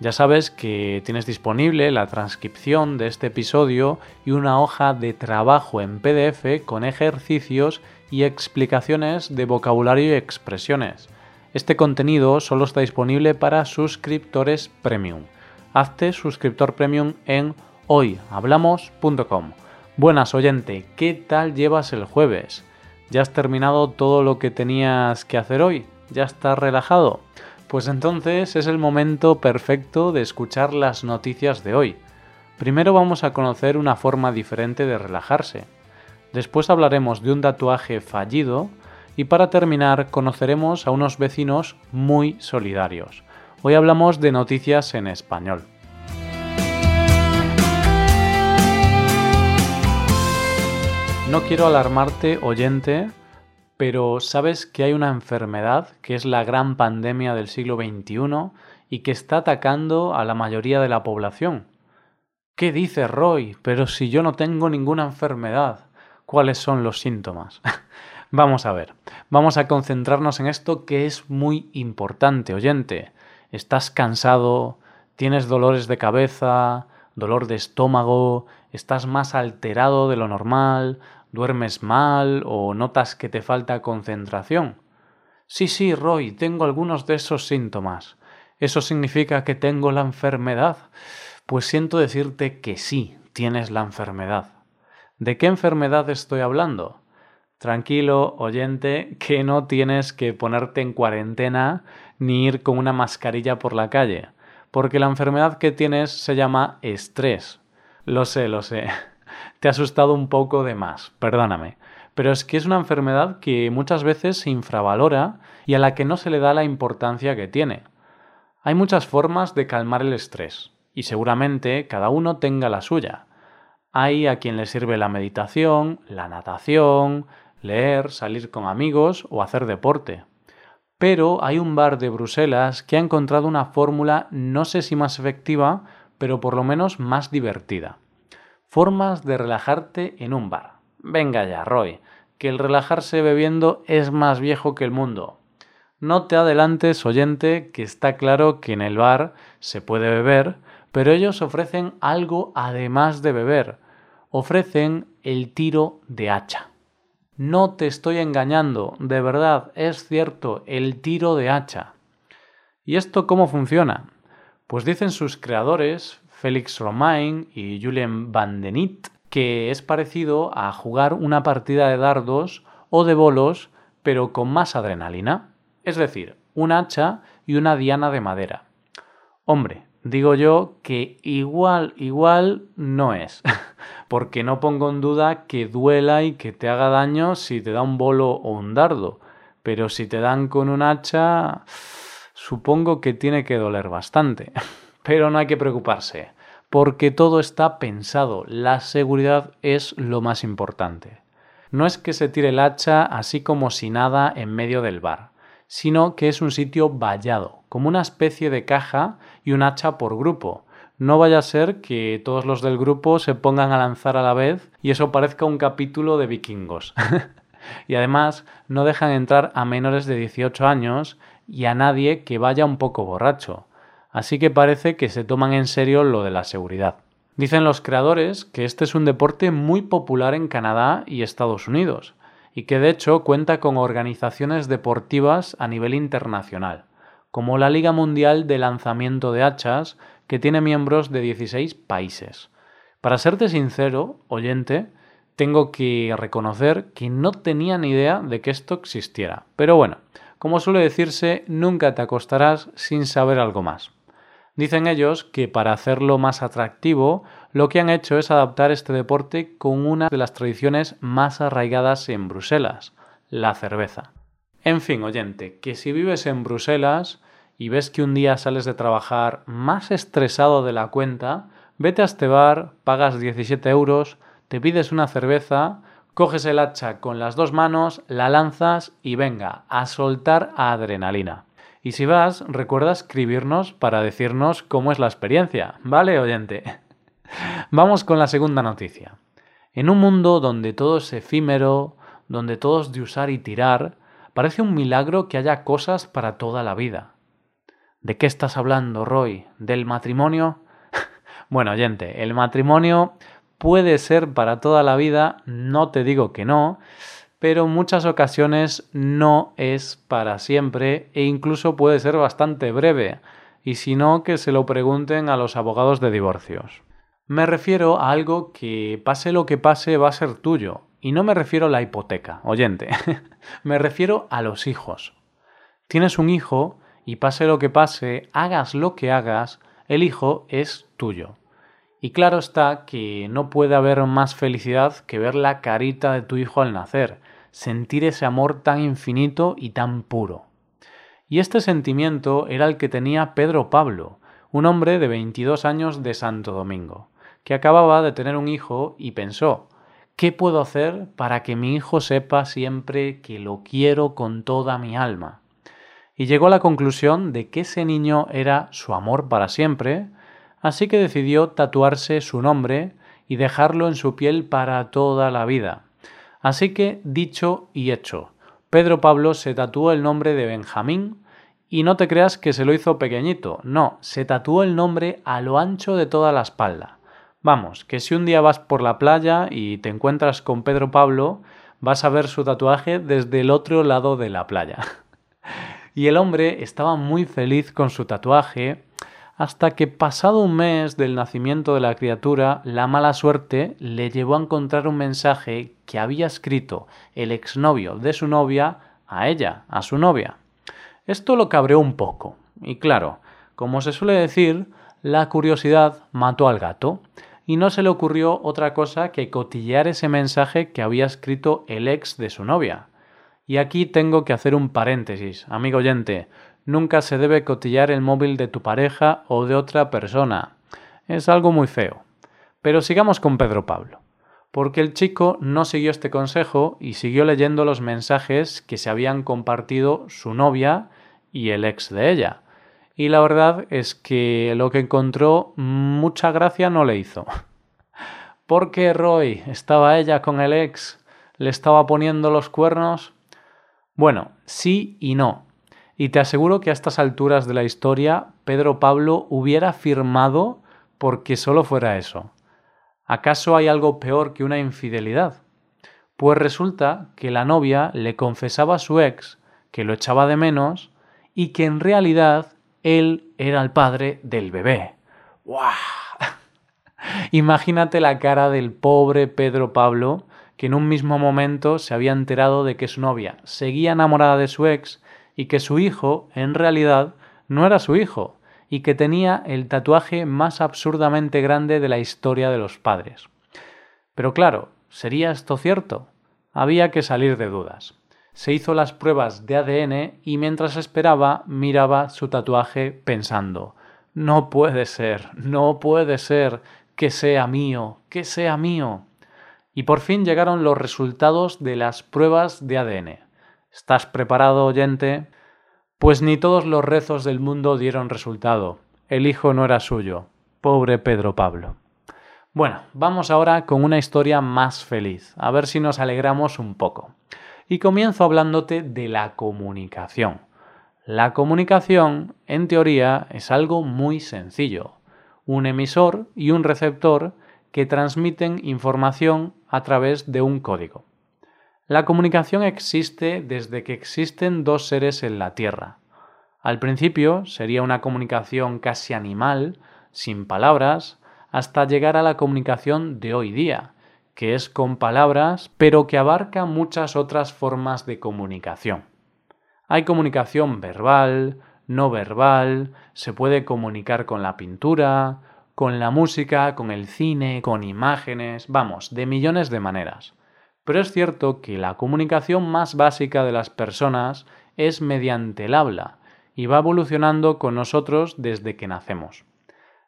Ya sabes que tienes disponible la transcripción de este episodio y una hoja de trabajo en PDF con ejercicios y explicaciones de vocabulario y expresiones. Este contenido solo está disponible para suscriptores premium. Hazte suscriptor premium en hoyhablamos.com. Buenas oyente, ¿qué tal llevas el jueves? ¿Ya has terminado todo lo que tenías que hacer hoy? ¿Ya estás relajado? Pues entonces es el momento perfecto de escuchar las noticias de hoy. Primero vamos a conocer una forma diferente de relajarse. Después hablaremos de un tatuaje fallido y para terminar conoceremos a unos vecinos muy solidarios. Hoy hablamos de noticias en español. No quiero alarmarte, oyente, pero ¿sabes que hay una enfermedad que es la gran pandemia del siglo XXI y que está atacando a la mayoría de la población? ¿Qué dice Roy? Pero si yo no tengo ninguna enfermedad, ¿cuáles son los síntomas? vamos a ver, vamos a concentrarnos en esto que es muy importante, oyente. ¿Estás cansado? ¿Tienes dolores de cabeza? ¿Dolor de estómago? ¿Estás más alterado de lo normal? ¿Duermes mal o notas que te falta concentración? Sí, sí, Roy, tengo algunos de esos síntomas. ¿Eso significa que tengo la enfermedad? Pues siento decirte que sí, tienes la enfermedad. ¿De qué enfermedad estoy hablando? Tranquilo, oyente, que no tienes que ponerte en cuarentena ni ir con una mascarilla por la calle, porque la enfermedad que tienes se llama estrés. Lo sé, lo sé te ha asustado un poco de más, perdóname. Pero es que es una enfermedad que muchas veces se infravalora y a la que no se le da la importancia que tiene. Hay muchas formas de calmar el estrés, y seguramente cada uno tenga la suya. Hay a quien le sirve la meditación, la natación, leer, salir con amigos o hacer deporte. Pero hay un bar de Bruselas que ha encontrado una fórmula no sé si más efectiva, pero por lo menos más divertida. Formas de relajarte en un bar. Venga ya, Roy, que el relajarse bebiendo es más viejo que el mundo. No te adelantes, oyente, que está claro que en el bar se puede beber, pero ellos ofrecen algo además de beber. Ofrecen el tiro de hacha. No te estoy engañando, de verdad, es cierto, el tiro de hacha. ¿Y esto cómo funciona? Pues dicen sus creadores, Félix Romain y Julien Vandenit, que es parecido a jugar una partida de dardos o de bolos, pero con más adrenalina. Es decir, un hacha y una diana de madera. Hombre, digo yo que igual, igual no es, porque no pongo en duda que duela y que te haga daño si te da un bolo o un dardo, pero si te dan con un hacha, supongo que tiene que doler bastante. Pero no hay que preocuparse, porque todo está pensado, la seguridad es lo más importante. No es que se tire el hacha así como si nada en medio del bar, sino que es un sitio vallado, como una especie de caja y un hacha por grupo. No vaya a ser que todos los del grupo se pongan a lanzar a la vez y eso parezca un capítulo de vikingos. y además no dejan entrar a menores de 18 años y a nadie que vaya un poco borracho así que parece que se toman en serio lo de la seguridad. Dicen los creadores que este es un deporte muy popular en Canadá y Estados Unidos, y que de hecho cuenta con organizaciones deportivas a nivel internacional, como la Liga Mundial de Lanzamiento de Hachas, que tiene miembros de 16 países. Para serte sincero, oyente, tengo que reconocer que no tenía ni idea de que esto existiera. Pero bueno, como suele decirse, nunca te acostarás sin saber algo más. Dicen ellos que para hacerlo más atractivo, lo que han hecho es adaptar este deporte con una de las tradiciones más arraigadas en Bruselas, la cerveza. En fin, oyente, que si vives en Bruselas y ves que un día sales de trabajar más estresado de la cuenta, vete a este bar, pagas 17 euros, te pides una cerveza, coges el hacha con las dos manos, la lanzas y venga, a soltar adrenalina. Y si vas, recuerda escribirnos para decirnos cómo es la experiencia, ¿vale, oyente? Vamos con la segunda noticia. En un mundo donde todo es efímero, donde todo es de usar y tirar, parece un milagro que haya cosas para toda la vida. ¿De qué estás hablando, Roy? ¿Del matrimonio? bueno, oyente, el matrimonio puede ser para toda la vida, no te digo que no, pero en muchas ocasiones no es para siempre e incluso puede ser bastante breve, y si no, que se lo pregunten a los abogados de divorcios. Me refiero a algo que pase lo que pase va a ser tuyo, y no me refiero a la hipoteca, oyente, me refiero a los hijos. Tienes un hijo y pase lo que pase, hagas lo que hagas, el hijo es tuyo. Y claro está que no puede haber más felicidad que ver la carita de tu hijo al nacer, sentir ese amor tan infinito y tan puro. Y este sentimiento era el que tenía Pedro Pablo, un hombre de 22 años de Santo Domingo, que acababa de tener un hijo y pensó, ¿qué puedo hacer para que mi hijo sepa siempre que lo quiero con toda mi alma? Y llegó a la conclusión de que ese niño era su amor para siempre, así que decidió tatuarse su nombre y dejarlo en su piel para toda la vida. Así que, dicho y hecho, Pedro Pablo se tatuó el nombre de Benjamín y no te creas que se lo hizo pequeñito, no, se tatuó el nombre a lo ancho de toda la espalda. Vamos, que si un día vas por la playa y te encuentras con Pedro Pablo, vas a ver su tatuaje desde el otro lado de la playa. y el hombre estaba muy feliz con su tatuaje, hasta que pasado un mes del nacimiento de la criatura, la mala suerte le llevó a encontrar un mensaje que había escrito el exnovio de su novia a ella, a su novia. Esto lo cabreó un poco, y claro, como se suele decir, la curiosidad mató al gato, y no se le ocurrió otra cosa que cotillear ese mensaje que había escrito el ex de su novia. Y aquí tengo que hacer un paréntesis, amigo oyente, Nunca se debe cotillar el móvil de tu pareja o de otra persona. Es algo muy feo. Pero sigamos con Pedro Pablo, porque el chico no siguió este consejo y siguió leyendo los mensajes que se habían compartido su novia y el ex de ella. Y la verdad es que lo que encontró mucha gracia no le hizo. ¿Por qué Roy estaba ella con el ex? ¿Le estaba poniendo los cuernos? Bueno, sí y no. Y te aseguro que a estas alturas de la historia Pedro Pablo hubiera firmado porque solo fuera eso. ¿Acaso hay algo peor que una infidelidad? Pues resulta que la novia le confesaba a su ex que lo echaba de menos y que en realidad él era el padre del bebé. ¡Guau! Imagínate la cara del pobre Pedro Pablo que en un mismo momento se había enterado de que su novia seguía enamorada de su ex y que su hijo, en realidad, no era su hijo, y que tenía el tatuaje más absurdamente grande de la historia de los padres. Pero claro, ¿sería esto cierto? Había que salir de dudas. Se hizo las pruebas de ADN y mientras esperaba miraba su tatuaje pensando No puede ser, no puede ser que sea mío, que sea mío. Y por fin llegaron los resultados de las pruebas de ADN. ¿Estás preparado, oyente? Pues ni todos los rezos del mundo dieron resultado. El hijo no era suyo. Pobre Pedro Pablo. Bueno, vamos ahora con una historia más feliz, a ver si nos alegramos un poco. Y comienzo hablándote de la comunicación. La comunicación, en teoría, es algo muy sencillo. Un emisor y un receptor que transmiten información a través de un código. La comunicación existe desde que existen dos seres en la Tierra. Al principio sería una comunicación casi animal, sin palabras, hasta llegar a la comunicación de hoy día, que es con palabras, pero que abarca muchas otras formas de comunicación. Hay comunicación verbal, no verbal, se puede comunicar con la pintura, con la música, con el cine, con imágenes, vamos, de millones de maneras. Pero es cierto que la comunicación más básica de las personas es mediante el habla y va evolucionando con nosotros desde que nacemos.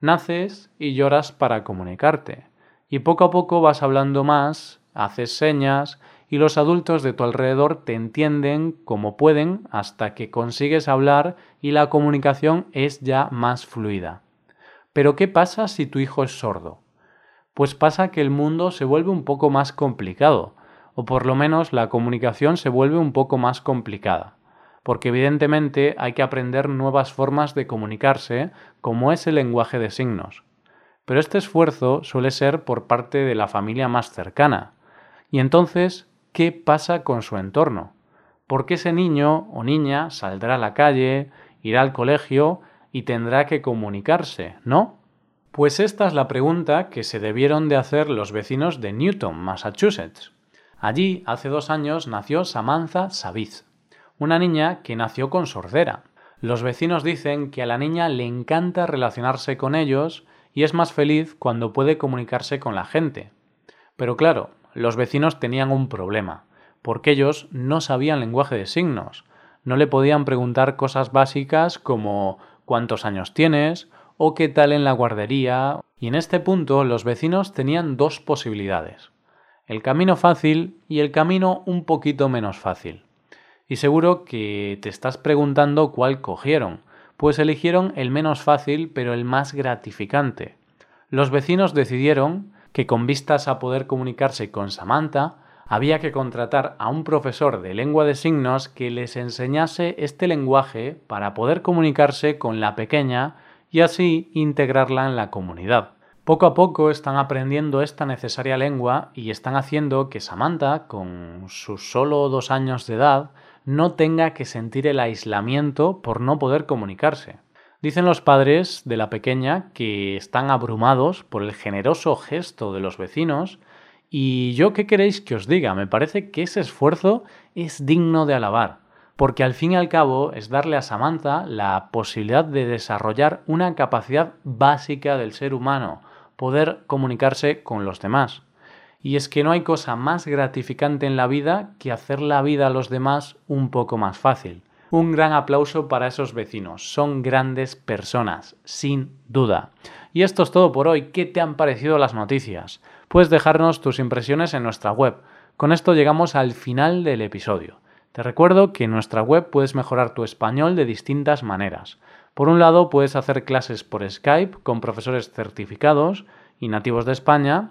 Naces y lloras para comunicarte. Y poco a poco vas hablando más, haces señas y los adultos de tu alrededor te entienden como pueden hasta que consigues hablar y la comunicación es ya más fluida. Pero ¿qué pasa si tu hijo es sordo? Pues pasa que el mundo se vuelve un poco más complicado, o por lo menos la comunicación se vuelve un poco más complicada porque evidentemente hay que aprender nuevas formas de comunicarse, como es el lenguaje de signos. Pero este esfuerzo suele ser por parte de la familia más cercana. Y entonces, ¿qué pasa con su entorno? Porque ese niño o niña saldrá a la calle, irá al colegio y tendrá que comunicarse, ¿no? Pues esta es la pregunta que se debieron de hacer los vecinos de Newton, Massachusetts. Allí, hace dos años, nació Samantha Saviz una niña que nació con sordera. Los vecinos dicen que a la niña le encanta relacionarse con ellos y es más feliz cuando puede comunicarse con la gente. Pero claro, los vecinos tenían un problema, porque ellos no sabían lenguaje de signos, no le podían preguntar cosas básicas como cuántos años tienes o qué tal en la guardería, y en este punto los vecinos tenían dos posibilidades, el camino fácil y el camino un poquito menos fácil. Y seguro que te estás preguntando cuál cogieron, pues eligieron el menos fácil pero el más gratificante. Los vecinos decidieron que con vistas a poder comunicarse con Samantha, había que contratar a un profesor de lengua de signos que les enseñase este lenguaje para poder comunicarse con la pequeña y así integrarla en la comunidad. Poco a poco están aprendiendo esta necesaria lengua y están haciendo que Samantha, con sus solo dos años de edad, no tenga que sentir el aislamiento por no poder comunicarse. Dicen los padres de la pequeña que están abrumados por el generoso gesto de los vecinos y yo qué queréis que os diga, me parece que ese esfuerzo es digno de alabar, porque al fin y al cabo es darle a Samantha la posibilidad de desarrollar una capacidad básica del ser humano, poder comunicarse con los demás. Y es que no hay cosa más gratificante en la vida que hacer la vida a los demás un poco más fácil. Un gran aplauso para esos vecinos. Son grandes personas, sin duda. Y esto es todo por hoy. ¿Qué te han parecido las noticias? Puedes dejarnos tus impresiones en nuestra web. Con esto llegamos al final del episodio. Te recuerdo que en nuestra web puedes mejorar tu español de distintas maneras. Por un lado, puedes hacer clases por Skype con profesores certificados y nativos de España